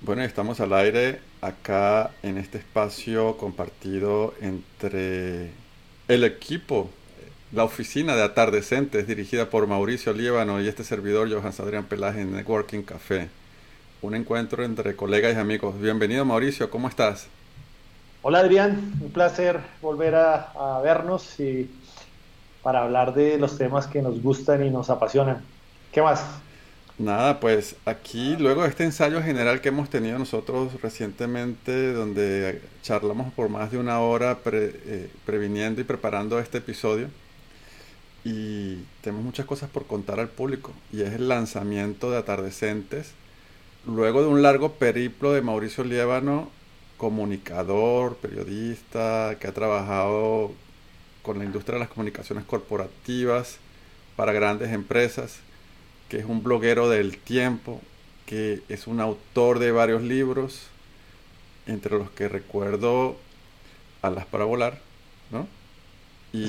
Bueno, estamos al aire acá en este espacio compartido entre el equipo, la oficina de Atardecentes dirigida por Mauricio Líbano y este servidor Johan Adrián Pelaje en Networking Café. Un encuentro entre colegas y amigos. Bienvenido Mauricio, ¿cómo estás? Hola Adrián, un placer volver a, a vernos y para hablar de los temas que nos gustan y nos apasionan. ¿Qué más? Nada, pues aquí luego de este ensayo general que hemos tenido nosotros recientemente, donde charlamos por más de una hora eh, previniendo y preparando este episodio, y tenemos muchas cosas por contar al público, y es el lanzamiento de Atardecentes, luego de un largo periplo de Mauricio Liébano, comunicador, periodista, que ha trabajado con la industria de las comunicaciones corporativas para grandes empresas que es un bloguero del tiempo, que es un autor de varios libros, entre los que recuerdo Alas para volar, ¿no? Y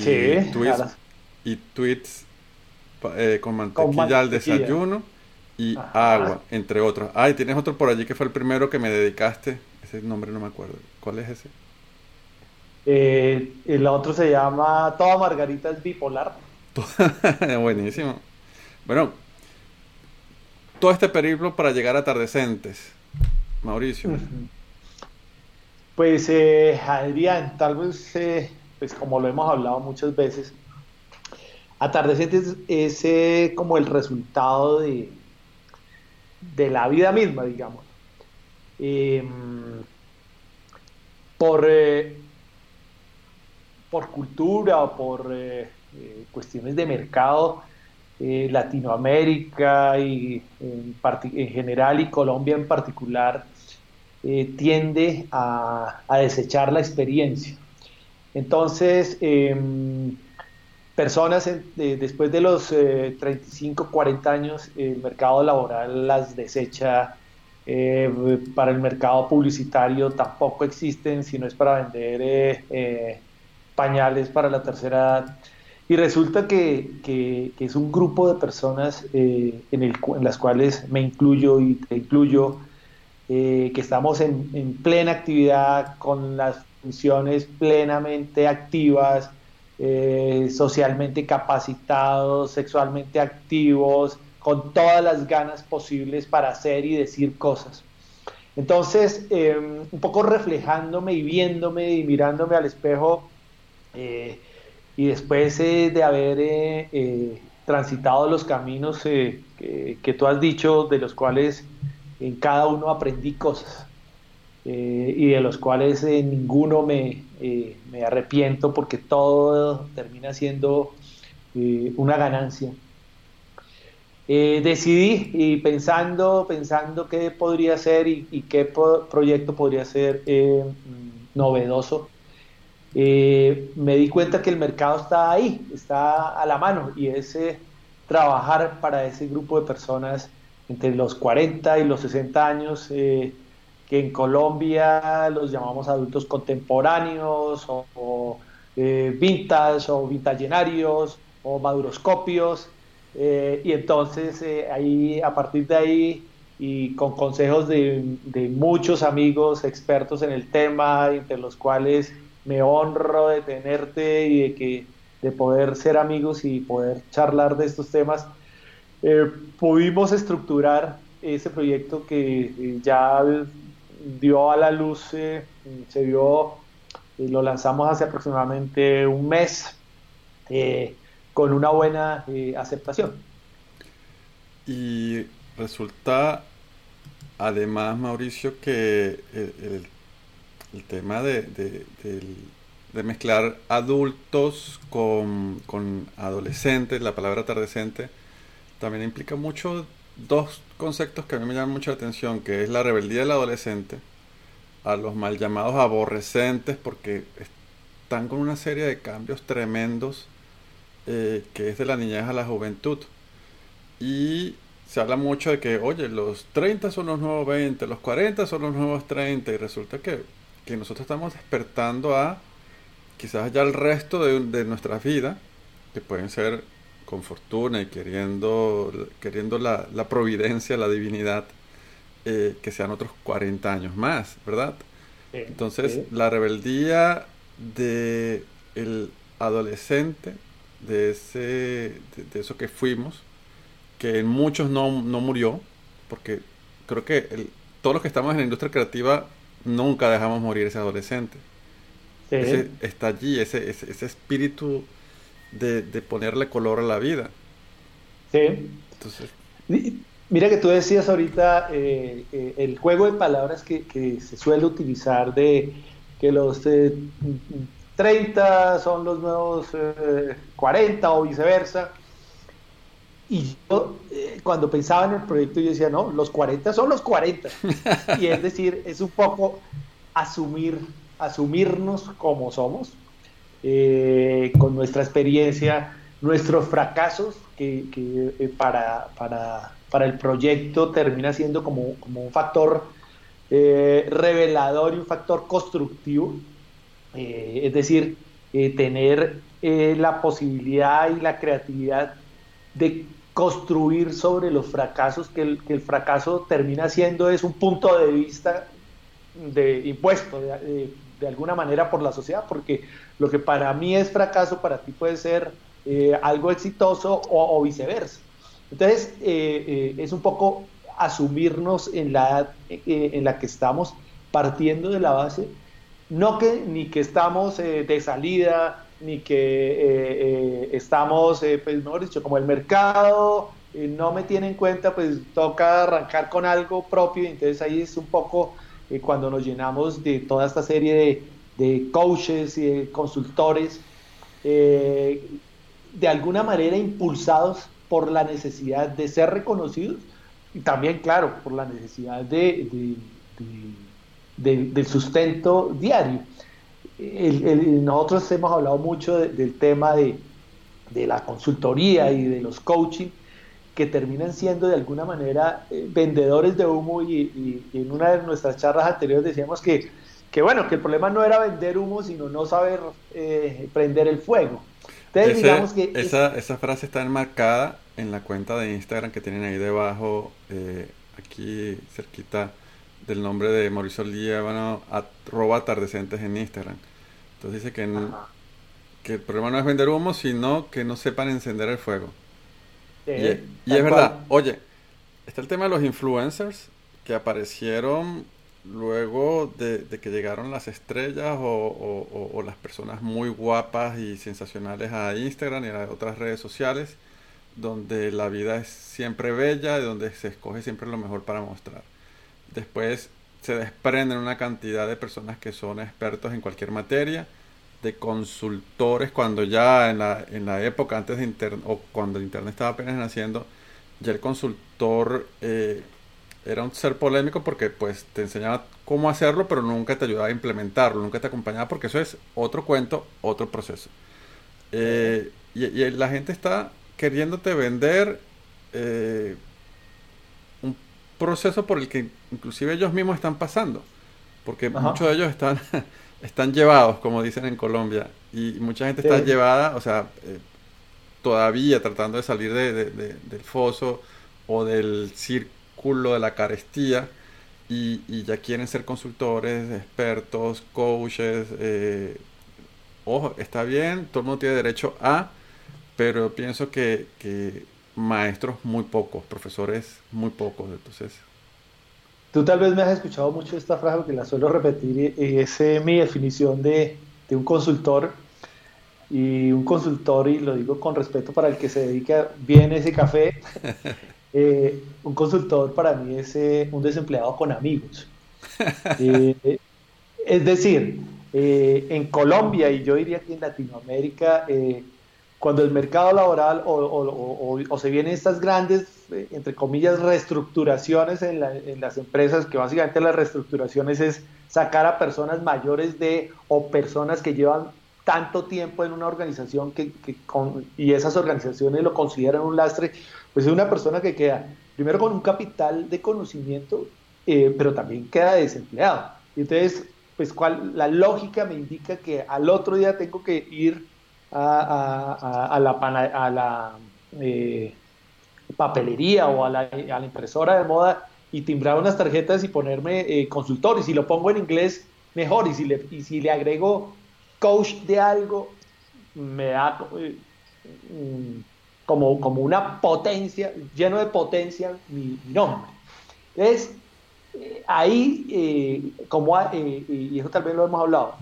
tweets, y tweets eh, con, mantequilla al desayuno y agua, entre otros. Ah, y tienes otro por allí que fue el primero que me dedicaste. Ese nombre no me acuerdo. ¿Cuál es ese? Eh, el otro se llama Toda Margarita es bipolar. Buenísimo. Bueno, todo este periplo para llegar a Atardecentes. Mauricio. Pues eh, Adrián, tal vez, eh, pues como lo hemos hablado muchas veces, Atardecentes es eh, como el resultado de, de la vida misma, digamos. Em, por, por cultura o por cuestiones de mercado, eh, Latinoamérica y en, general y Colombia en particular eh, tiende a, desechar la experiencia. Entonces, em, personas después de los 35, eh, 40 años, el mercado laboral las desecha. para el mercado publicitario tampoco existen, si no es para vender pañales para la tercera edad. Y resulta que, es un grupo de personas eh, en, las cuales me incluyo y te incluyo, eh, que estamos en, plena actividad con las funciones plenamente activas, eh, socialmente capacitados, sexualmente activos, con todas las ganas posibles para hacer y decir cosas. Entonces, un poco reflejándome y viéndome y mirándome al espejo, y después eh, de haber eh, eh, transitado los caminos que, tú has dicho, de los cuales en cada uno aprendí cosas y de los cuales ninguno me, me, arrepiento porque todo termina siendo una ganancia. decidí y pensando, pensando qué podría ser y, y qué proyecto podría ser novedoso, eh, me di cuenta que el mercado está ahí, está a la mano y es eh, trabajar para ese grupo de personas entre los 40 y los 60 años, eh, que en Colombia los llamamos adultos contemporáneos o, vintage o vintagenarios o maduroscopios. y entonces ahí, a partir de ahí, y con consejos de, de muchos amigos expertos en el tema, entre los cuales me honro de tenerte y de que de poder ser amigos y poder charlar de estos temas. Eh, pudimos estructurar ese proyecto que eh, ya dio a la luz, eh, se dio, lo lanzamos hace aproximadamente un mes con una buena aceptación. Y resulta, además, Mauricio, que el el tema de, de, mezclar adultos con, con, adolescentes, la palabra atardecente, también implica mucho dos conceptos que a mí me llaman mucho la atención, que es la rebeldía del adolescente, a los mal llamados aborrecentes, porque están con una serie de cambios tremendos, eh, que es de la niñez a la juventud. Y se habla mucho de que, oye, los 30 son los nuevos 20, los 40 son los nuevos 30, y resulta que, que nosotros estamos despertando a quizás ya el resto de, de nuestra vida, que pueden ser con fortuna y queriendo, queriendo la, la providencia, la divinidad, eh, que sean otros 40 años más, ¿verdad? Entonces, la rebeldía de el adolescente, de, ese, de, eso que fuimos, que en muchos no, no murió, porque creo que el, todos los que estamos en la industria creativa nunca dejamos morir ese adolescente. Ese, está allí, ese, ese, ese espíritu de, ponerle color a la vida. Sí. Entonces, Mira que tú decías ahorita eh, eh, el juego de palabras que, se suele utilizar de que los 30 son los nuevos 40 eh, o viceversa. Y yo cuando pensaba en el proyecto yo decía, no, los 40 son los 40. y es decir, es un poco asumir, asumirnos como somos, eh, con nuestra experiencia, nuestros fracasos, que, eh, para, para, el proyecto termina siendo como, como un factor eh, revelador y un factor constructivo. es decir, tener la posibilidad y la creatividad de construir sobre los fracasos, que el, que el, fracaso termina siendo es un punto de vista de impuesto de, alguna manera por la sociedad, porque lo que para mí es fracaso, para ti puede ser eh, algo exitoso o, viceversa. Entonces, eh, eh, es un poco asumirnos en la edad en la que estamos partiendo de la base, no que ni que estamos de salida, ni que estamos, pues, mejor dicho, como el mercado no me tiene en cuenta, pues toca arrancar con algo propio, entonces ahí es un poco cuando nos llenamos de toda esta serie de, coaches y de consultores, eh, de alguna manera impulsados por la necesidad de ser reconocidos y también, claro, por la necesidad de, del sustento diario. Nosotros hemos hablado mucho del tema de, la consultoría y de los coaching que terminan siendo de alguna manera eh, vendedores de humo y, en una de nuestras charlas anteriores decíamos que, que, bueno, que el problema no era vender humo, sino no saber eh, prender el fuego. Entonces, digamos que esa, esa frase está enmarcada en la cuenta de Instagram que tienen ahí debajo, eh, aquí cerquita del nombre de Mauricio Líbano, arroba atardecentes en Instagram. Entonces dice que, que el problema no es vender humo, sino que no sepan encender el fuego y, es verdad, oye, está el tema de los influencers que aparecieron luego de, que llegaron las estrellas o, las personas muy guapas y sensacionales a Instagram y a otras redes sociales, donde la vida es siempre bella y donde se escoge siempre lo mejor para mostrar. Después se desprenden una cantidad de personas que son expertos en cualquier materia de consultores cuando ya en la, en la época antes de internet o cuando internet estaba apenas naciendo ya el consultor eh, era un ser polémico porque pues te enseñaba cómo hacerlo pero nunca te ayudaba a implementarlo nunca te acompañaba porque eso es otro cuento otro proceso. Eh, y, la gente está queriéndote vender eh, proceso por el que inclusive ellos mismos están pasando porque muchos de ellos están están llevados, como dicen en Colombia, y mucha gente está llevada, o sea, eh, todavía tratando de salir de, del foso o del círculo de la carestía y, ya quieren ser consultores, expertos, coaches. Eh, ojo, está bien, todo el mundo tiene derecho a, pero pienso que, que maestros muy pocos, profesores muy pocos, entonces Tú tal vez me has escuchado mucho esta frase porque la suelo repetir y es eh, mi definición de, de, un consultor. Y un consultor, y lo digo con respeto para el que se dedica bien a ese café, eh, un consultor para mí es eh, un desempleado con amigos. es decir, en Colombia y yo diría que en Latinoamérica, cuando el mercado laboral o, o, se vienen estas grandes entre comillas, reestructuraciones en, en, las empresas, que básicamente las reestructuraciones es sacar a personas mayores de o personas que llevan tanto tiempo en una organización que, con, y esas organizaciones lo consideran un lastre, pues es una persona que queda primero con un capital de conocimiento, eh, pero también queda desempleado. Entonces, pues cuál, la lógica me indica que al otro día tengo que ir a, la, a la eh, papelería o a la, a impresora de moda y timbrar unas tarjetas y ponerme eh, consultor. Y si lo pongo en inglés, mejor. Y si le, y si le agrego coach de algo, me da eh, como, como una potencia, lleno de potencia mi, nombre. Entonces, eh, ahí, como, y eso tal vez lo hemos hablado,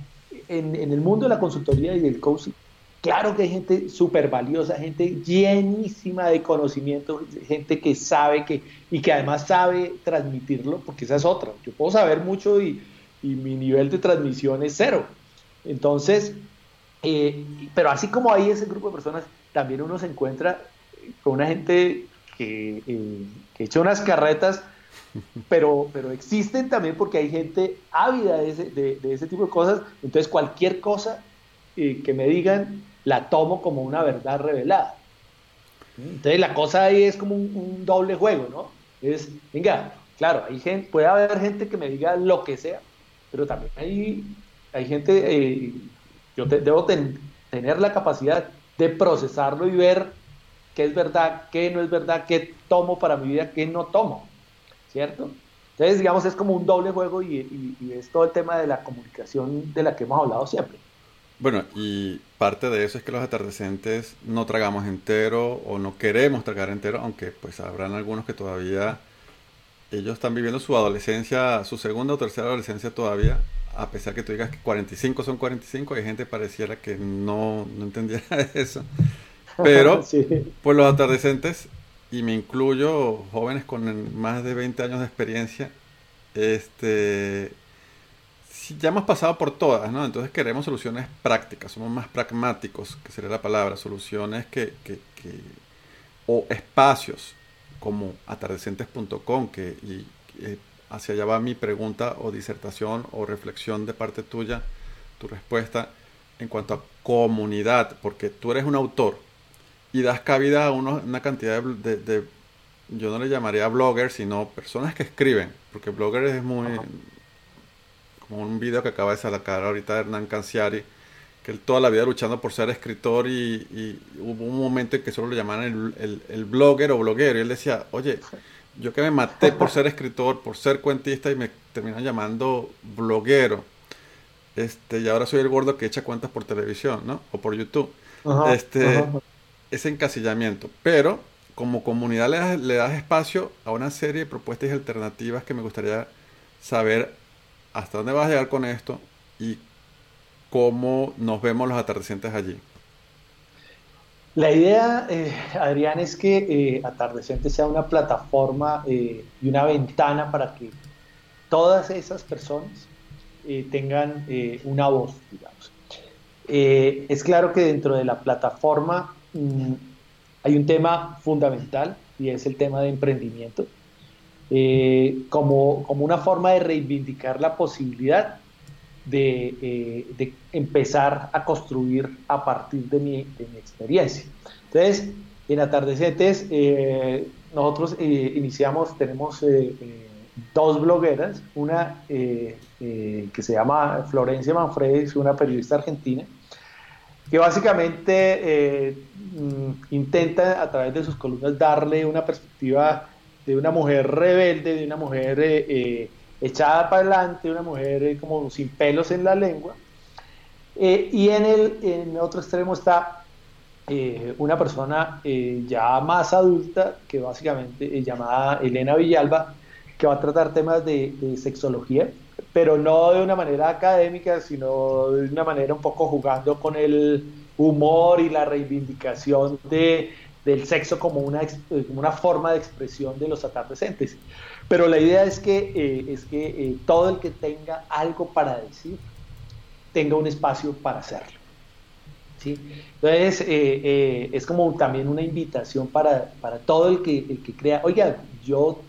en, el mundo de la consultoría y del coaching, claro que hay gente súper valiosa, gente llenísima de conocimiento, gente que sabe que, y que además sabe transmitirlo, porque esa es otra. Yo puedo saber mucho y, y mi nivel de transmisión es cero entonces, eh, pero así como hay ese grupo de personas, también uno se encuentra con una gente que, eh, echa unas carretas, pero, pero existen también porque hay gente ávida de ese, de, ese tipo de cosas. Entonces, cualquier cosa eh, que me digan, la tomo como una verdad revelada. Entonces, la cosa ahí es como un, doble juego, ¿no? Es, venga, claro, hay gente, puede haber gente que me diga lo que sea, pero también hay hay gente, eh, yo debo tener la capacidad de procesarlo y ver qué es verdad, qué no es verdad, qué tomo para mi vida, qué no tomo, ¿cierto? Entonces, digamos, es como un doble juego y, es todo el tema de la comunicación de la que hemos hablado siempre. Bueno, y parte de eso es que los atardecentes no tragamos entero o no queremos tragar entero, aunque pues habrán algunos que todavía ellos están viviendo su adolescencia, su segunda o tercera adolescencia todavía a pesar que tú digas que 45 son 45, hay gente pareciera que no, no entendiera eso. Pero, pues los atardecentes, y me incluyo jóvenes con más de 20 años de experiencia, este, ya hemos pasado por todas, ¿no? Entonces queremos soluciones prácticas, somos más pragmáticos, que sería la palabra, soluciones que, que, o espacios como atardecentes.com, que y, eh, hacia allá va mi pregunta o disertación o reflexión de parte tuya, tu respuesta en cuanto a comunidad, porque tú eres un autor y das cabida a una cantidad de, yo no le llamaría bloggers, sino personas que escriben, porque blogger es muy, como un video que acaba de sacar ahorita de Hernán Canciari, que él toda la vida luchando por ser escritor y, hubo un momento en que solo lo llamaban el, el, el blogger o bloguero, y él decía, oye, yo que me maté por ser escritor, por ser cuentista y me terminan llamando bloguero. Este, y ahora soy el gordo que echa cuentas por televisión, ¿no? O por YouTube. este, ese encasillamiento. Pero como comunidad le das, le das espacio a una serie de propuestas y alternativas que me gustaría saber hasta dónde vas a llegar con esto y cómo nos vemos los atardecientes allí. La idea, eh, Adrián, es que eh, Atardecente sea una plataforma eh, y una ventana para que todas esas personas tengan una voz, digamos. es claro que dentro de la plataforma mm, hay un tema fundamental y es el tema de emprendimiento, como, como una forma de reivindicar la posibilidad de, de, empezar a construir a partir de mi, de mi experiencia. Entonces, en Atardecetes, eh, nosotros eh, iniciamos, tenemos eh, dos blogueras, una que se llama Florencia Manfredi, una periodista argentina, que básicamente mm, intenta a través de sus columnas darle una perspectiva de una mujer rebelde, de una mujer echada para adelante, una mujer como sin pelos en la lengua. y en el otro extremo está eh, una persona eh, ya más adulta, que básicamente es llamada Elena Villalba, que va a tratar temas de, sexología, pero no de una manera académica, sino de una manera un poco jugando con el humor y la reivindicación de, del sexo como una, como una forma de expresión de los atardecentes. Pero la idea es que, eh, es que todo el que tenga algo para decir tenga un espacio para hacerlo. ¿sí? Entonces, es como también una invitación para, para todo el que, el que crea, oiga, yo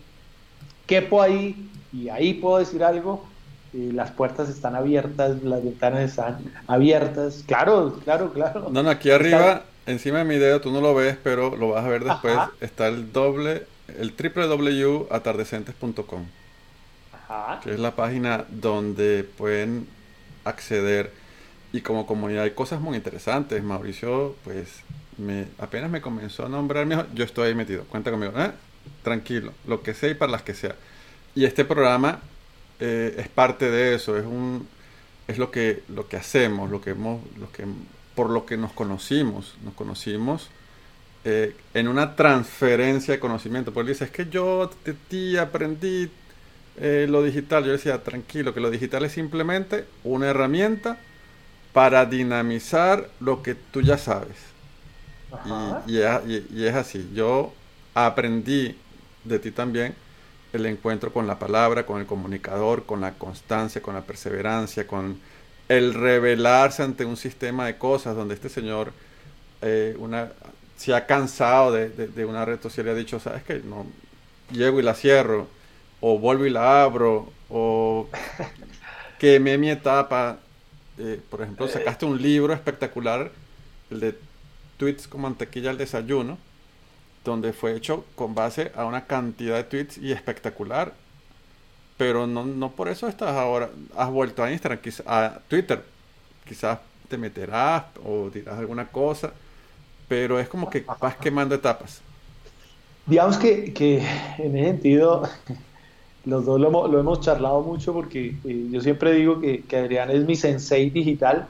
quepo ahí y ahí puedo decir algo, las puertas están abiertas, las ventanas están abiertas. Claro, claro, claro. No, no, aquí arriba, encima de mi dedo, tú no lo ves, pero lo vas a ver después. Está el doble, el www.atardecentes.com. Que es la página donde pueden acceder. Y como comunidad hay cosas muy interesantes. Mauricio, pues, me, apenas me comenzó a nombrar, yo estoy ahí metido. Cuenta conmigo. ¿eh? Tranquilo, lo que sea y para las que sea. Y este programa eh, es parte de eso, es un es lo que lo que hacemos, lo que hemos, lo que por lo que nos conocimos, nos conocimos eh, en una transferencia de conocimiento. Porque dice, es que yo de ti aprendí eh, lo digital. Yo decía, tranquilo, que lo digital es simplemente una herramienta para dinamizar lo que tú ya sabes. Y, y, es así. Yo aprendí de ti también el encuentro con la palabra, con el comunicador, con la constancia, con la perseverancia, con el revelarse ante un sistema de cosas donde este señor eh, una, se ha cansado de, una red social y ha dicho, sabes que no, llego y la cierro, o vuelvo y la abro, o quemé mi etapa. Eh, por ejemplo, eh. sacaste un libro espectacular, el de Tweets con mantequilla al desayuno, donde fue hecho con base a una cantidad de tweets y espectacular. Pero no, no por eso estás ahora, has vuelto a Instagram, a Twitter. Quizás te meterás o dirás alguna cosa, pero es como que vas quemando etapas. Digamos que, que en ese sentido, los dos lo, lo hemos charlado mucho porque eh, yo siempre digo que, Adrián es mi sensei digital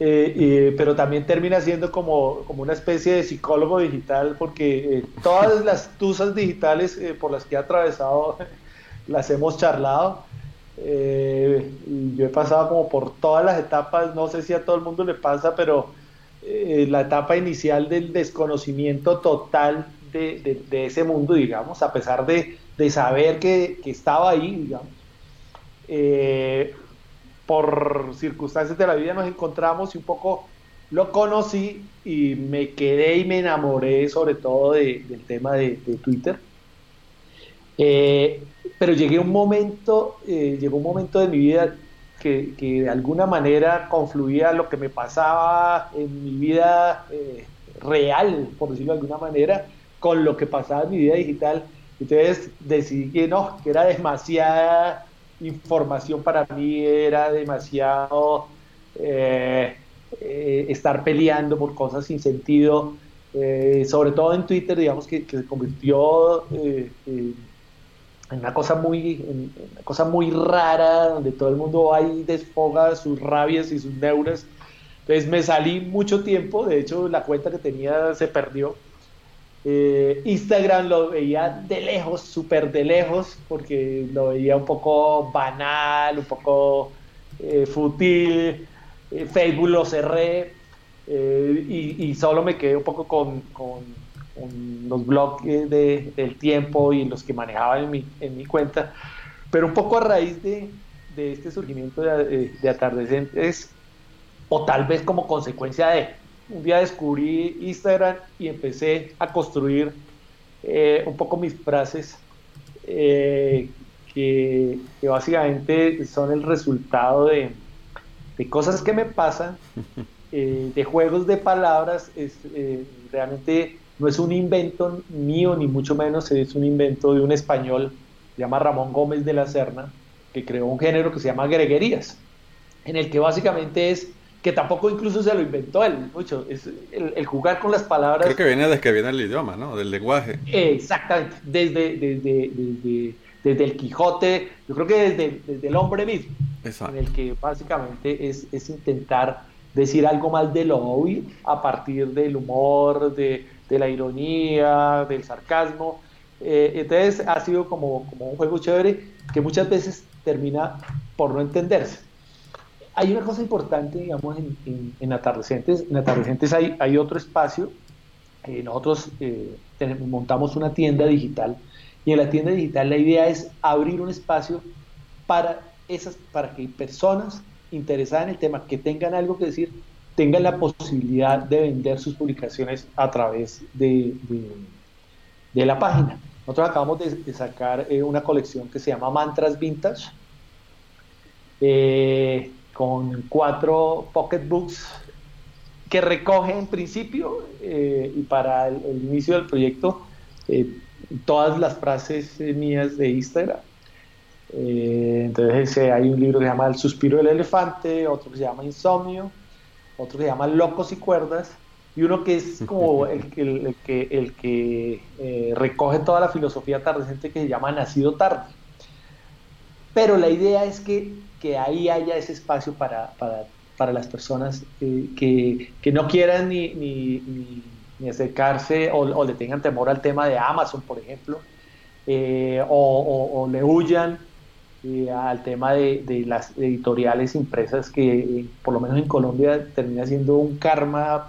eh, pero también termina siendo como, como, una especie de psicólogo digital porque eh, todas las tusas digitales por las que he atravesado las hemos charlado. y yo he pasado como por todas las etapas, no sé si a todo el mundo le pasa, pero la etapa inicial del desconocimiento total de, ese mundo, digamos, a pesar de, saber que, que, estaba ahí, digamos por circunstancias de la vida nos encontramos y un poco lo conocí y me quedé y me enamoré sobre todo del tema de, Twitter. Eh, pero llegué un momento, eh, llegó un momento de mi vida que, de alguna manera confluía lo que me pasaba en mi vida eh, real, por decirlo de alguna manera, con lo que pasaba en mi vida digital. Entonces decidí que no, que era demasiada información para mí era demasiado eh, estar peleando por cosas sin sentido, sobre todo en Twitter, digamos que, se convirtió una cosa muy una cosa muy rara donde todo el mundo ahí desfoga sus rabias y sus neuras. Entonces me salí mucho tiempo. De hecho la cuenta que tenía se perdió. Eh, Instagram lo veía de lejos, súper de lejos, porque lo veía un poco banal, un poco eh, fútil. Eh, Facebook lo cerré y, solo me quedé un poco con, los blogs de, del tiempo y los que manejaba en mi, en mi cuenta. Pero un poco a raíz de, este surgimiento de, de atardecentes, o tal vez como consecuencia de un día descubrí Instagram y empecé a construir eh, un poco mis frases eh, que, básicamente son el resultado de, cosas que me pasan, eh, de juegos de palabras. Es, realmente no es un invento mío, ni mucho menos es un invento de un español, se llama Ramón Gómez de la Serna, que creó un género que se llama greguerías, en el que básicamente es que tampoco incluso se lo inventó él, mucho, es el, jugar con las palabras. Creo que viene desde que viene el idioma, ¿no? Del lenguaje. Exactamente, desde, desde, desde, el Quijote, yo creo que desde, el hombre mismo, Exacto. en el que básicamente es, es, intentar decir algo más de lo obvio a partir del humor, de, la ironía, del sarcasmo. Eh, entonces ha sido como, como un juego chévere que muchas veces termina por no entenderse hay una cosa importante, digamos, en, en, Atardecentes. En Atardecentes hay, hay otro espacio. Eh, nosotros eh, montamos una tienda digital y en la tienda digital la idea es abrir un espacio para, esas, para que personas interesadas en el tema, que tengan algo que decir, tengan la posibilidad de vender sus publicaciones a través de, de, la página. Nosotros acabamos de, sacar eh, una colección que se llama Mantras Vintage, eh, con cuatro pocketbooks que recoge en principio eh, y para el, inicio del proyecto todas las frases mías de Instagram. entonces hay un libro que se llama El suspiro del elefante, otro que se llama Insomnio, otro que se llama Locos y Cuerdas, y uno que es como el, el, que, el que eh, recoge toda la filosofía atardecente que se llama Nacido Tarde. Pero la idea es que, que ahí haya ese espacio para, para, para las personas que, que, no quieran ni, ni, ni, acercarse o, o, le tengan temor al tema de Amazon, por ejemplo, eh, o, o le huyan al tema de, de, las editoriales impresas que eh, por lo menos en Colombia termina siendo un karma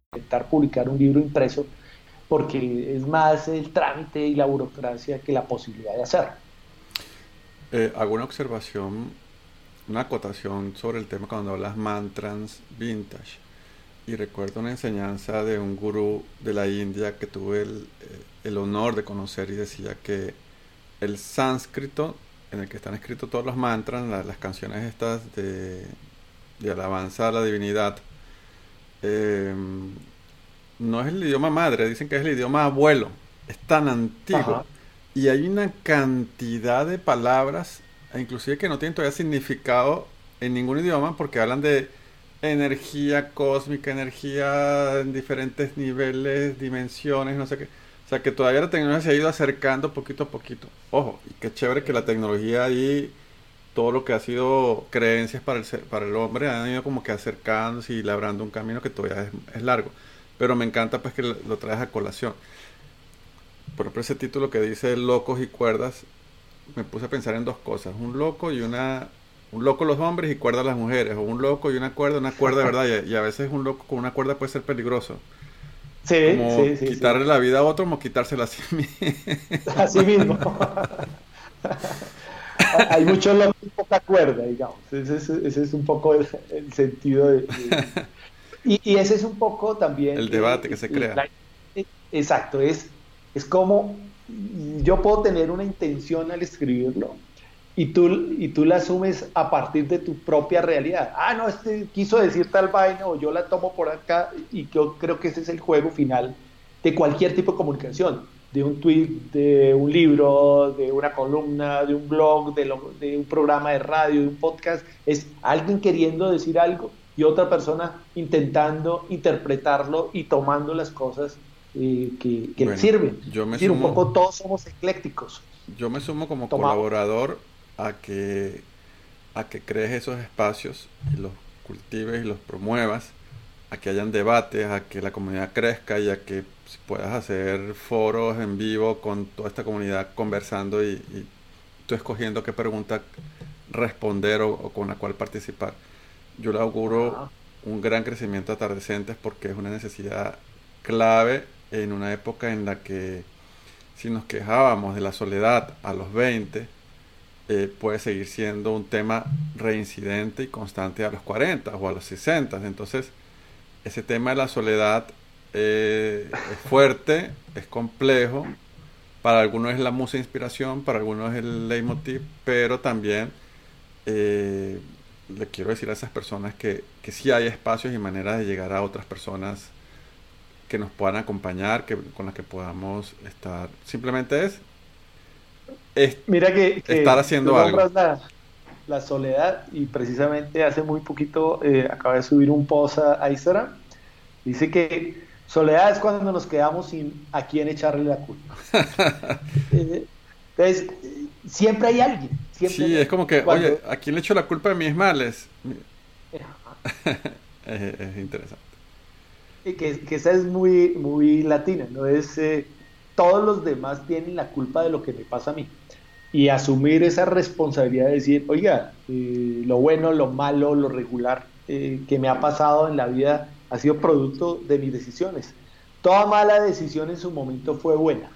intentar publicar un libro impreso porque es más el trámite y la burocracia que la posibilidad de hacerlo. Eh, hago una observación, una acotación sobre el tema cuando hablas mantras vintage. Y recuerdo una enseñanza de un gurú de la India que tuve el, eh, el honor de conocer y decía que el sánscrito en el que están escritos todos los mantras, las canciones estas de, de alabanza a la divinidad, eh, no es el idioma madre, dicen que es el idioma abuelo, es tan antiguo. Y hay una cantidad de palabras, inclusive que no tienen todavía significado en ningún idioma, porque hablan de energía cósmica, energía en diferentes niveles, dimensiones, no sé qué. O sea que todavía la tecnología se ha ido acercando poquito a poquito. Ojo, y qué chévere que la tecnología ahí todo lo que ha sido creencias para el, para el hombre han ido como que acercándose y labrando un camino que todavía es, largo. Pero me encanta pues que lo, traes a colación. Por ejemplo, ese título que dice Locos y Cuerdas, me puse a pensar en dos cosas. Un loco y una... Un loco los hombres y cuerdas las mujeres. O un loco y una cuerda, una cuerda de verdad. Y, a veces un loco con una cuerda puede ser peligroso. Sí, sí, sí. Quitarle la vida a otro como quitársela a sí mismo. Así mismo. hay mucho loco y poca cuerda, digamos. Ese es, un poco el, sentido de... y, ese es un poco también... El debate que se crea. exacto, es, es como yo puedo tener una intención al escribirlo y tú, y tú la asumes a partir de tu propia realidad. Ah, no, este quiso decir tal vaina o yo la tomo por acá y yo creo que ese es el juego final de cualquier tipo de comunicación de un tweet, de un libro, de una columna, de un blog, de, de, un programa de radio, de un podcast, es alguien queriendo decir algo y otra persona intentando interpretarlo y tomando las cosas eh, que, le sirven. Yo me un poco todos somos eclécticos. Yo me sumo como colaborador a que, a que crees esos espacios y los cultives y los promuevas, a que hayan debates, a que la comunidad crezca y a que si puedas hacer foros en vivo con toda esta comunidad conversando y, tú escogiendo qué pregunta responder o, con la cual participar. Yo le auguro un gran crecimiento a atardecentes porque es una necesidad clave en una época en la que si nos quejábamos de la soledad a los 20, eh, puede seguir siendo un tema reincidente y constante a los 40 o a los 60. Entonces, ese tema de la soledad eh, es fuerte, es complejo. Para algunos es la musa inspiración, para algunos es el leitmotiv, pero también eh, le quiero decir a esas personas que, que sí hay espacios y maneras de llegar a otras personas que nos puedan acompañar, que, con las que podamos estar. Simplemente es, Mira que, estar haciendo algo. La, soledad y precisamente hace muy poquito eh, acaba de subir un post a, Instagram. Dice que soledad es cuando nos quedamos sin a quién echarle la culpa. Eh, entonces, siempre hay alguien. sí, es como que, oye, ¿a quién le echo la culpa de mis males? es, interesante. Y que, que, esa es muy, muy latina, ¿no? Es eh, todos los demás tienen la culpa de lo que me pasa a mí. Y asumir esa responsabilidad de decir, oiga, eh, lo bueno, lo malo, lo regular que me ha pasado en la vida ha sido producto de mis decisiones. Toda mala decisión en su momento fue buena.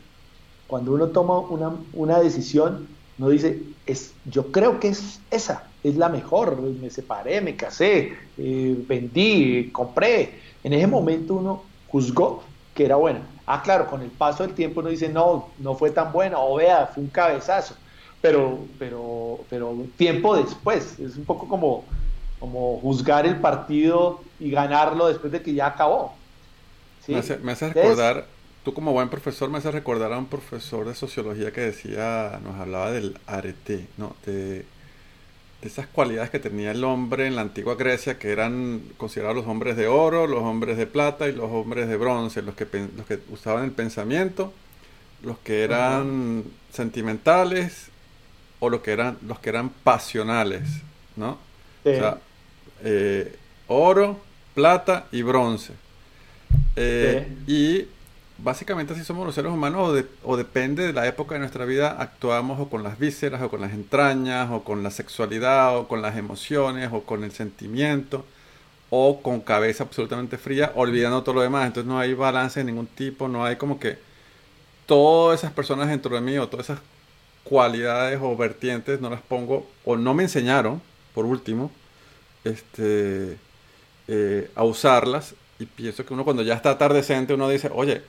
Cuando uno toma una, una decisión, no dice, es, yo creo que es esa, es la mejor, me separé, me casé, eh, vendí, compré. En ese momento uno juzgó que era buena. Ah, claro, con el paso del tiempo uno dice, no, no fue tan buena, o vea, fue un cabezazo. Pero, pero, pero tiempo después, es un poco como, como juzgar el partido y ganarlo después de que ya acabó. Me, hace, recordar tú como buen profesor me hace recordar a un profesor de sociología que decía, nos hablaba del arete, ¿no? De, esas cualidades que tenía el hombre en la antigua Grecia, que eran considerados los hombres de oro, los hombres de plata y los hombres de bronce, los que, los que usaban el pensamiento, los que eran sentimentales o los que eran, los que eran pasionales, ¿no? O sea, eh, oro, plata y bronce. Eh, y básicamente así somos los seres humanos o, depende de la época de nuestra vida actuamos o con las vísceras o con las entrañas o con la sexualidad o con las emociones o con el sentimiento o con cabeza absolutamente fría olvidando todo lo demás entonces no hay balance de ningún tipo no hay como que todas esas personas dentro de mí o todas esas cualidades o vertientes no las pongo o no me enseñaron por último este eh, a usarlas. Y pienso que uno cuando ya está atardecente uno dice oye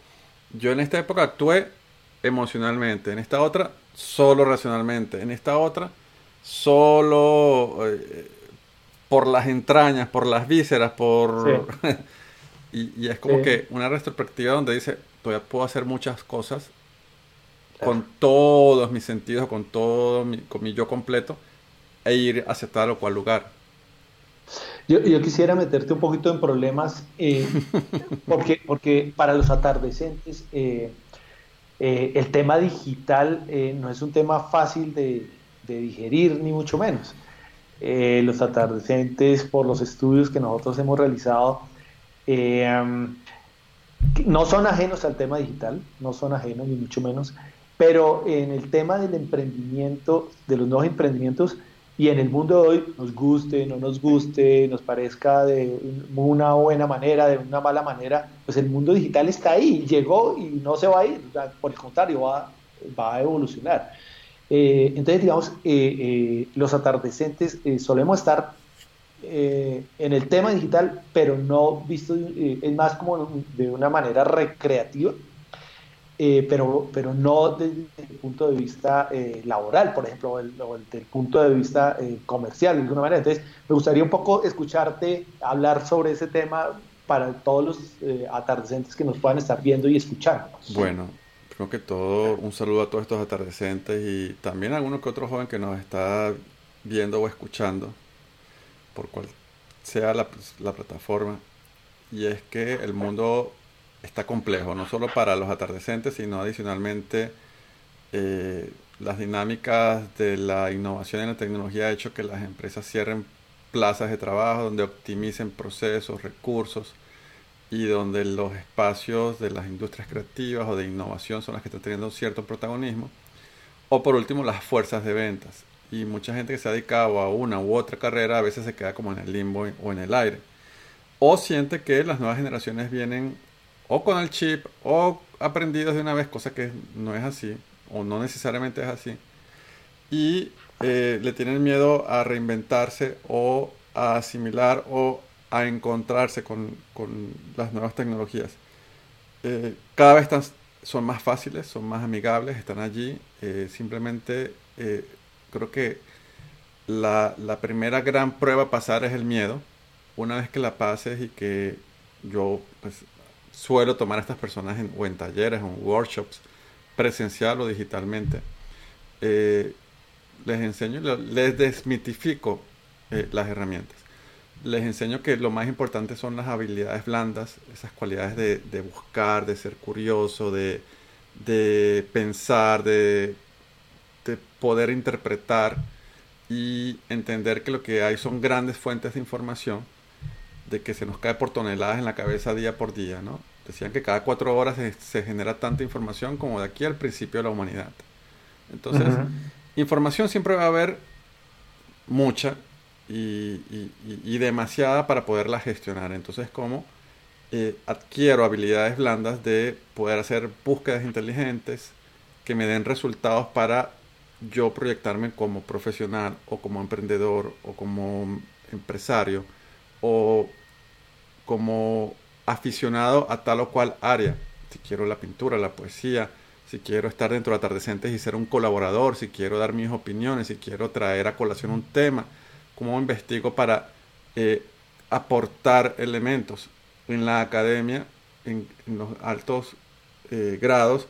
yo en esta época actué emocionalmente, en esta otra solo racionalmente, en esta otra solo eh, por las entrañas, por las vísceras, por... y, es como que una retrospectiva donde dice, todavía puedo hacer muchas cosas con todos mis sentidos, con todo mi, con mi yo completo, e ir hacia tal o cual lugar. Yo, quisiera meterte un poquito en problemas, eh, porque, porque para los atardecentes eh, eh, el tema digital no es un tema fácil de, digerir, ni mucho menos. los atardecentes, por los estudios que nosotros hemos realizado, no son ajenos al tema digital, no son ajenos, ni mucho menos, pero en el tema del emprendimiento, de los nuevos emprendimientos, y en el mundo de hoy, nos guste, no nos guste, nos parezca de una buena manera, de una mala manera, pues el mundo digital está ahí, llegó y no se va a ir, por el contrario, va, va a evolucionar. Eh, entonces, digamos, eh, eh, los atardecentes solemos estar en el tema digital, pero no visto, es más como de una manera recreativa eh, pero, pero no desde el punto de vista eh, laboral, por ejemplo, o, desde el punto de vista eh, comercial, de alguna manera. Entonces, me gustaría un poco escucharte hablar sobre ese tema para todos los atardecentes que nos puedan estar viendo y escuchando. Bueno, creo que todo, un saludo a todos estos atardecentes y también a alguno que otro joven que nos está viendo o escuchando, por cual sea la, la plataforma. Y es que el mundo está complejo, no solo para los atardecentes, sino adicionalmente eh, las dinámicas de la innovación en la tecnología ha hecho que las empresas cierren plazas de trabajo donde optimicen procesos, recursos y donde los espacios de las industrias creativas o de innovación son las que están teniendo cierto protagonismo. O por último, las fuerzas de ventas. Y mucha gente que se ha dedicado a una u otra carrera a veces se queda como en el limbo o en el aire. O siente que las nuevas generaciones vienen o con el chip o aprendidos de una vez, cosa que no es así o no necesariamente es así. Y eh, le tienen miedo a reinventarse o a asimilar o a encontrarse con, las nuevas tecnologías. Eh, cada vez son más fáciles, son más amigables, están allí. Eh, simplemente creo que la, la primera gran prueba a pasar es el miedo. Una vez que la pases y que yo pues, suelo tomar a estas personas en, o en talleres o en workshops, presencial o digitalmente, eh, les enseño, les desmitifico eh, las herramientas. Les enseño que lo más importante son las habilidades blandas, esas cualidades de, buscar, de ser curioso, de, pensar, de poder interpretar y entender que lo que hay son grandes fuentes de información, de que se nos cae por toneladas en la cabeza día por día, ¿no? Decían que cada cuatro horas se, genera tanta información como de aquí al principio de la humanidad. Entonces, información siempre va a haber mucha y, y, demasiada para poderla gestionar. Entonces, ¿cómo eh, adquiero habilidades blandas de poder hacer búsquedas inteligentes que me den resultados para yo proyectarme como profesional o como emprendedor o como empresario o como aficionado a tal o cual área. Si quiero la pintura, la poesía, si quiero estar dentro de atardecentes y ser un colaborador, si quiero dar mis opiniones, si quiero traer a colación un tema, cómo investigo para eh, aportar elementos. En la academia, en, los altos eh, grados,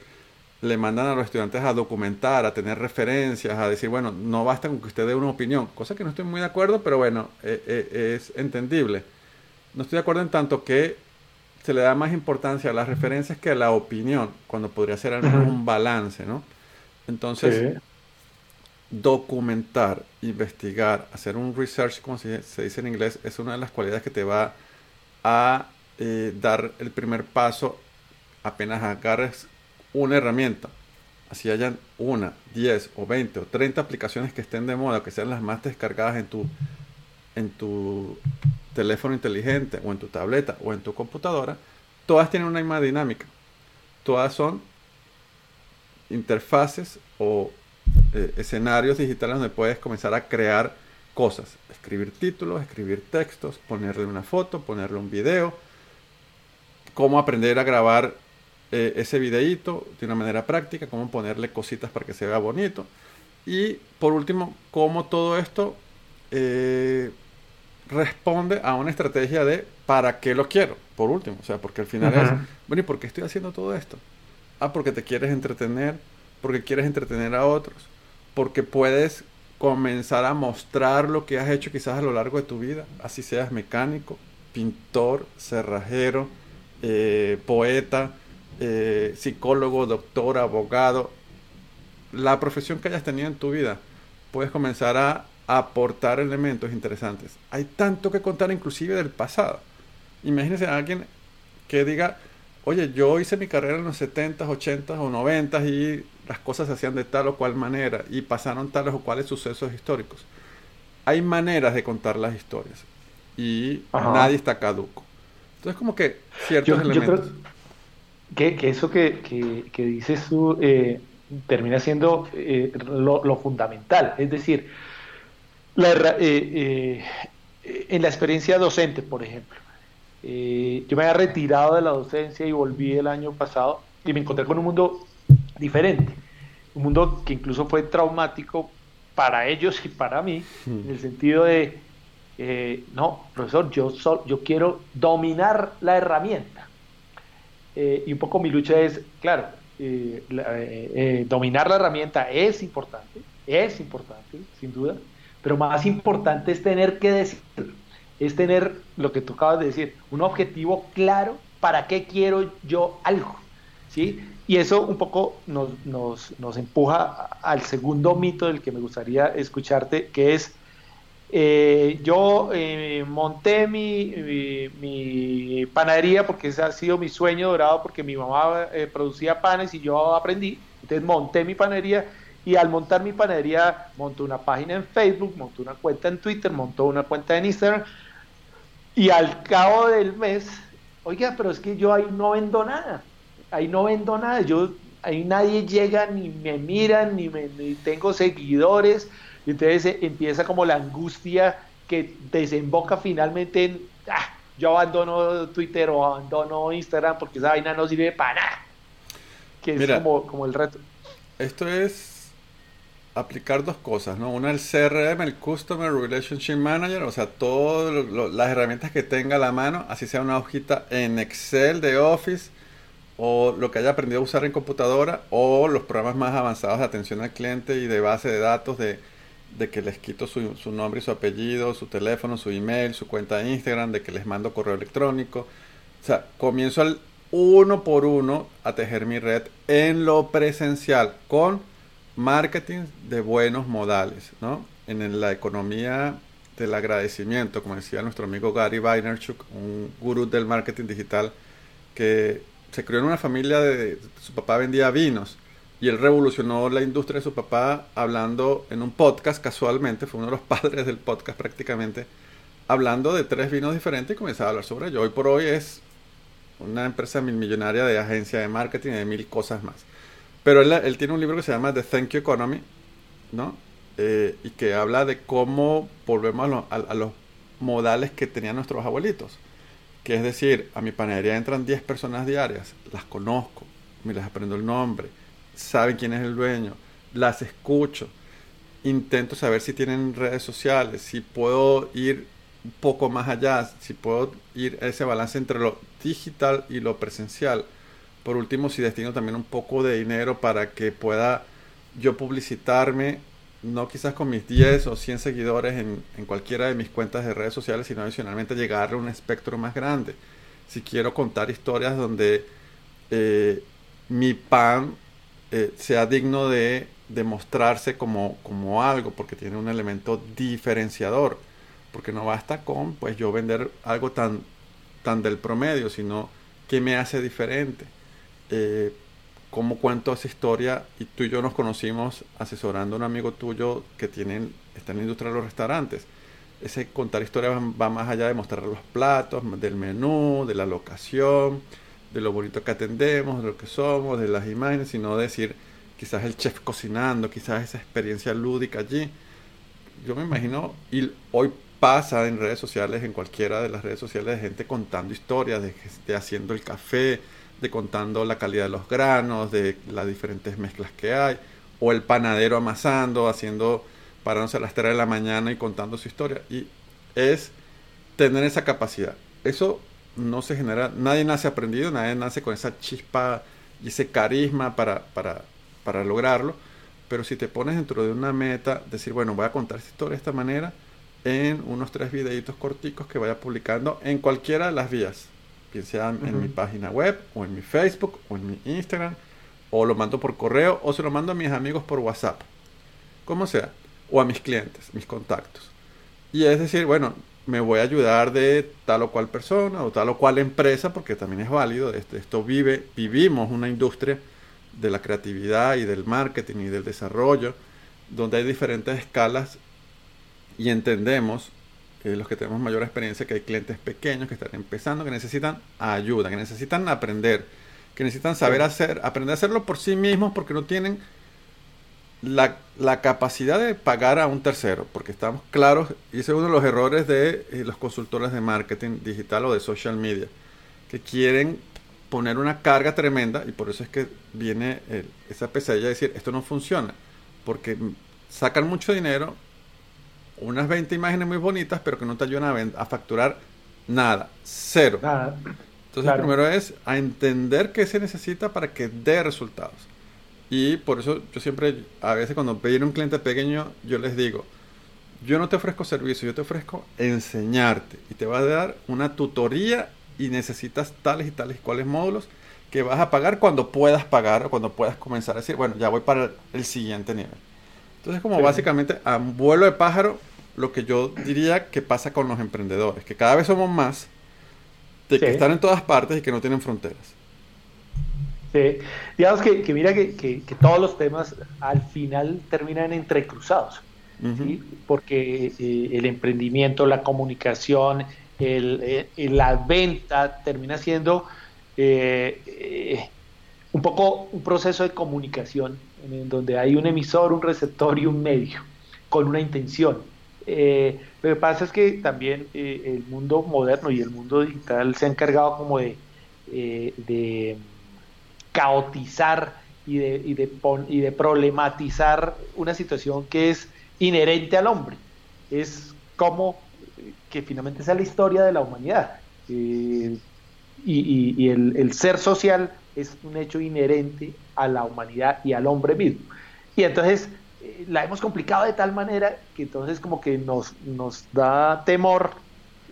le mandan a los estudiantes a documentar, a tener referencias, a decir, bueno, no basta con que usted dé una opinión, cosa que no estoy muy de acuerdo, pero bueno, eh, eh, es entendible. No estoy de acuerdo en tanto que se le da más importancia a las referencias que a la opinión, cuando podría ser al menos un balance, ¿no? Entonces, documentar, investigar, hacer un research, como se, dice en inglés, es una de las cualidades que te va a eh, dar el primer paso apenas agarres una herramienta, así hayan una, 10 o 20 o 30 aplicaciones que estén de moda, que sean las más descargadas en tu, en tu teléfono inteligente o en tu tableta o en tu computadora, todas tienen una misma dinámica. Todas son interfaces o eh, escenarios digitales donde puedes comenzar a crear cosas, escribir títulos, escribir textos, ponerle una foto, ponerle un video, cómo aprender a grabar eh, ese videíto de una manera práctica, cómo ponerle cositas para que se vea bonito. Y por último, cómo todo esto eh, responde a una estrategia de para qué lo quiero, por último. O sea, porque al final es, bueno, ¿y por qué estoy haciendo todo esto? Ah, porque te quieres entretener, porque quieres entretener a otros, porque puedes comenzar a mostrar lo que has hecho quizás a lo largo de tu vida, así seas mecánico, pintor, cerrajero, eh, poeta, eh, psicólogo, doctor, abogado, la profesión que hayas tenido en tu vida, puedes comenzar a aportar elementos interesantes. Hay tanto que contar inclusive del pasado. Imagínense a alguien que diga, oye, yo hice mi carrera en los 70s, 80s o 90s y las cosas se hacían de tal o cual manera y pasaron tales o cuales sucesos históricos. Hay maneras de contar las historias y nadie está caduco. Entonces como que ciertos elementos que, eso que, que, dices tú eh, termina siendo eh, lo, fundamental. Es decir, eh, en la experiencia docente, por ejemplo, yo me había retirado de la docencia y volví el año pasado y me encontré con un mundo diferente, un mundo que incluso fue traumático para ellos y para mí, hmm. en el sentido de, no, profesor, yo, yo quiero dominar la herramienta eh, y un poco mi lucha es, claro, eh, eh, dominar la herramienta es importante, es importante, sin duda, pero más importante es tener que decir, es tener lo que tú acabas de decir, un objetivo claro para qué quiero yo algo, ¿sí? Y eso un poco nos, nos, nos empuja al segundo mito del que me gustaría escucharte, que es eh, yo eh, monté mi, mi, panadería porque ese ha sido mi sueño dorado porque mi mamá eh, producía panes y yo aprendí. Entonces monté mi panadería y al montar mi panadería monté una página en Facebook, monté una cuenta en Twitter, montó una cuenta en Instagram y al cabo del mes, oiga, pero es que yo ahí no vendo nada, ahí no vendo nada, yo ahí nadie llega ni me miran ni, me, ni tengo seguidores y entonces empieza como la angustia que desemboca finalmente en, ah, yo abandono Twitter o abandono Instagram porque esa vaina no sirve para nada. Que es como, como el reto. Esto es aplicar dos cosas, ¿no? Una el CRM, el Customer Relationship Manager, o sea, todas las herramientas que tenga a la mano, así sea una hojita en Excel de Office o lo que haya aprendido a usar en computadora o los programas más avanzados de atención al cliente y de base de datos de, que les quito su, su, nombre y su apellido, su teléfono, su email, su cuenta de Instagram, de que les mando correo electrónico. O sea, comienzo al uno por uno a tejer mi red en lo presencial con marketing de buenos modales, ¿no? En la economía del agradecimiento, como decía nuestro amigo Gary Vaynerchuk, un gurú del marketing digital que se crió en una familia de su papá vendía vinos y él revolucionó la industria de su papá hablando en un podcast casualmente, fue uno de los padres del podcast prácticamente, hablando de tres vinos diferentes y comenzaba a hablar sobre ello. Hoy por hoy es una empresa mil millonaria de agencia de marketing y de mil cosas más. Pero él, tiene un libro que se llama The Thank You Economy, ¿no? Eh, y que habla de cómo volvemos a, los modales que tenían nuestros abuelitos. Que es decir, a mi panadería entran 10 personas diarias, las conozco, me las aprendo el nombre, saben quién es el dueño, las escucho, intento saber si tienen redes sociales, si puedo ir un poco más allá, si puedo ir a ese balance entre lo digital y lo presencial por último, si destino también un poco de dinero para que pueda yo publicitarme, no quizás con mis 10 o 100 seguidores en, cualquiera de mis cuentas de redes sociales, sino adicionalmente llegar a un espectro más grande. Si quiero contar historias donde eh, mi pan eh, sea digno de demostrarse como, como algo, porque tiene un elemento diferenciador, porque no basta con pues yo vender algo tan, tan del promedio, sino que me hace diferente eh, cómo cuento esa historia y tú y yo nos conocimos asesorando a un amigo tuyo que tiene, está en la industria de los restaurantes. Ese contar historias va, más allá de mostrar los platos, del menú, de la locación, de lo bonito que atendemos, de lo que somos, de las imágenes, sino decir quizás el chef cocinando, quizás esa experiencia lúdica allí. Yo me imagino, y hoy pasa en redes sociales, en cualquiera de las redes sociales, de gente contando historias, de, de haciendo el café, de contando la calidad de los granos, de las diferentes mezclas que hay, o el panadero amasando, haciendo, parándose a las 3 de la mañana y contando su historia. Y es tener esa capacidad. Eso no se genera, nadie nace aprendido, nadie nace con esa chispa y ese carisma para, para, para lograrlo. Pero si te pones dentro de una meta, decir, bueno, voy a contar esta historia de esta manera en unos tres videitos corticos que vaya publicando en cualquiera de las vías sea en mi página web, o en mi Facebook, o en mi Instagram, o lo mando por correo, o se lo mando a mis amigos por WhatsApp, como sea, o a mis clientes, mis contactos. Y es decir, bueno, me voy a ayudar de tal o cual persona o tal o cual empresa, porque también es válido, esto, esto vive, vivimos una industria de la creatividad y del marketing y del desarrollo, donde hay diferentes escalas y entendemos los que tenemos mayor experiencia, que hay clientes pequeños que están empezando, que necesitan ayuda, que necesitan aprender, que necesitan saber hacer, aprender a hacerlo por sí mismos porque no tienen la, capacidad de pagar a un tercero, porque estamos claros, y ese es uno de los errores de eh, los consultores de marketing digital o de social media, que quieren poner una carga tremenda y por eso es que viene esa pesadilla de decir, esto no funciona, porque sacan mucho dinero, unas 20 imágenes muy bonitas, pero que no te ayudan a, facturar nada, cero. Entonces, primero es a entender qué se necesita para que dé resultados. Y por eso yo siempre, a veces cuando viene un cliente pequeño, yo les digo, yo no te ofrezco servicio, yo te ofrezco enseñarte. Y te va a dar una tutoría y necesitas tales y tales y cuales módulos que vas a pagar cuando puedas pagar o cuando puedas comenzar a decir, bueno, ya voy para el siguiente nivel. Entonces, como básicamente a un vuelo de pájaro, lo que yo diría que pasa con los emprendedores, que cada vez somos más, de que están en todas partes y que no tienen fronteras. Sí, digamos que, mira que, todos los temas al final terminan entrecruzados, porque eh, el emprendimiento, la comunicación, el, eh, la venta termina siendo eh, un poco un proceso de comunicación en donde hay un emisor, un receptor y un medio, con una intención. Eh, lo que pasa es que también el mundo moderno y el mundo digital se ha encargado como de, de caotizar y de, y de, y de problematizar una situación que es inherente al hombre. Es como que finalmente es la historia de la humanidad. Eh, y, el, ser social es un hecho inherente a la humanidad y al hombre mismo. Y entonces eh, la hemos complicado de tal manera que entonces como que nos, nos da temor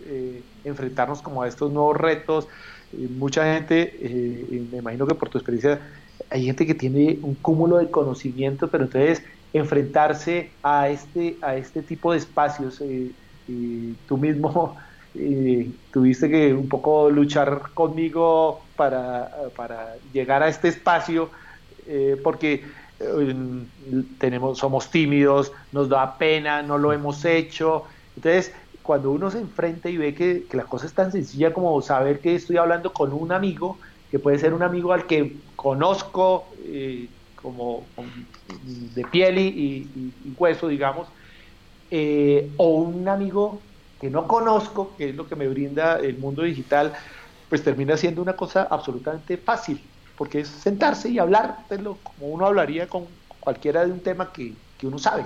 eh, enfrentarnos como a estos nuevos retos. Mucha gente, me imagino que por tu experiencia, hay gente que tiene un cúmulo de conocimientos, pero entonces enfrentarse a este, a este tipo de espacios, y tú mismo tuviste que un poco luchar conmigo para, llegar a este espacio, eh, porque eh, tenemos, somos tímidos, nos da pena, no lo hemos hecho. Entonces, cuando uno se enfrenta y ve que, la cosa es tan sencilla como saber que estoy hablando con un amigo, que puede ser un amigo al que conozco eh, como de piel y, hueso, digamos, o un amigo que no conozco, que es lo que me brinda el mundo digital, pues termina siendo una cosa absolutamente fácil, porque es sentarse y hablar como uno hablaría con cualquiera de un tema que, uno sabe.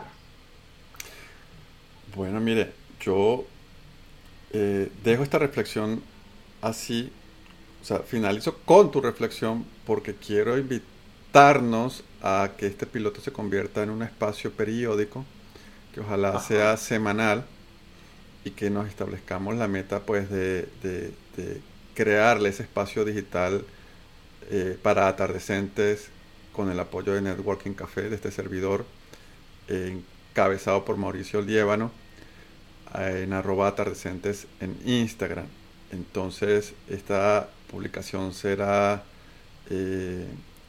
Bueno, mire, yo eh, dejo esta reflexión así, o sea, finalizo con tu reflexión porque quiero invitarnos a que este piloto se convierta en un espacio periódico, que ojalá sea semanal, y que nos establezcamos la meta pues de, crearle ese espacio digital eh, para atardecentes con el apoyo de Networking Café de este servidor encabezado por Mauricio Liévano eh, en arroba atardecentes en Instagram entonces esta publicación será eh,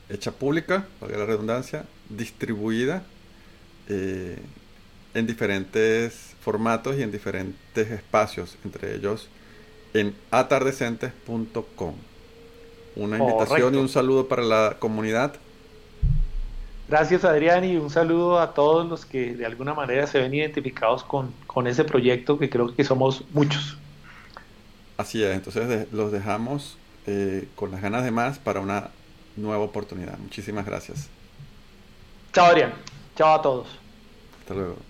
hecha pública, valga la redundancia, distribuida en diferentes formatos y en diferentes espacios, entre ellos en atardecentes.com. Una invitación y un saludo para la comunidad. Gracias Adrián y un saludo a todos los que de alguna manera se ven identificados con, ese proyecto que creo que somos muchos. Así es, entonces los dejamos eh, con las ganas de más para una nueva oportunidad. Muchísimas gracias. Chao Adrián, chao a todos. Hasta luego.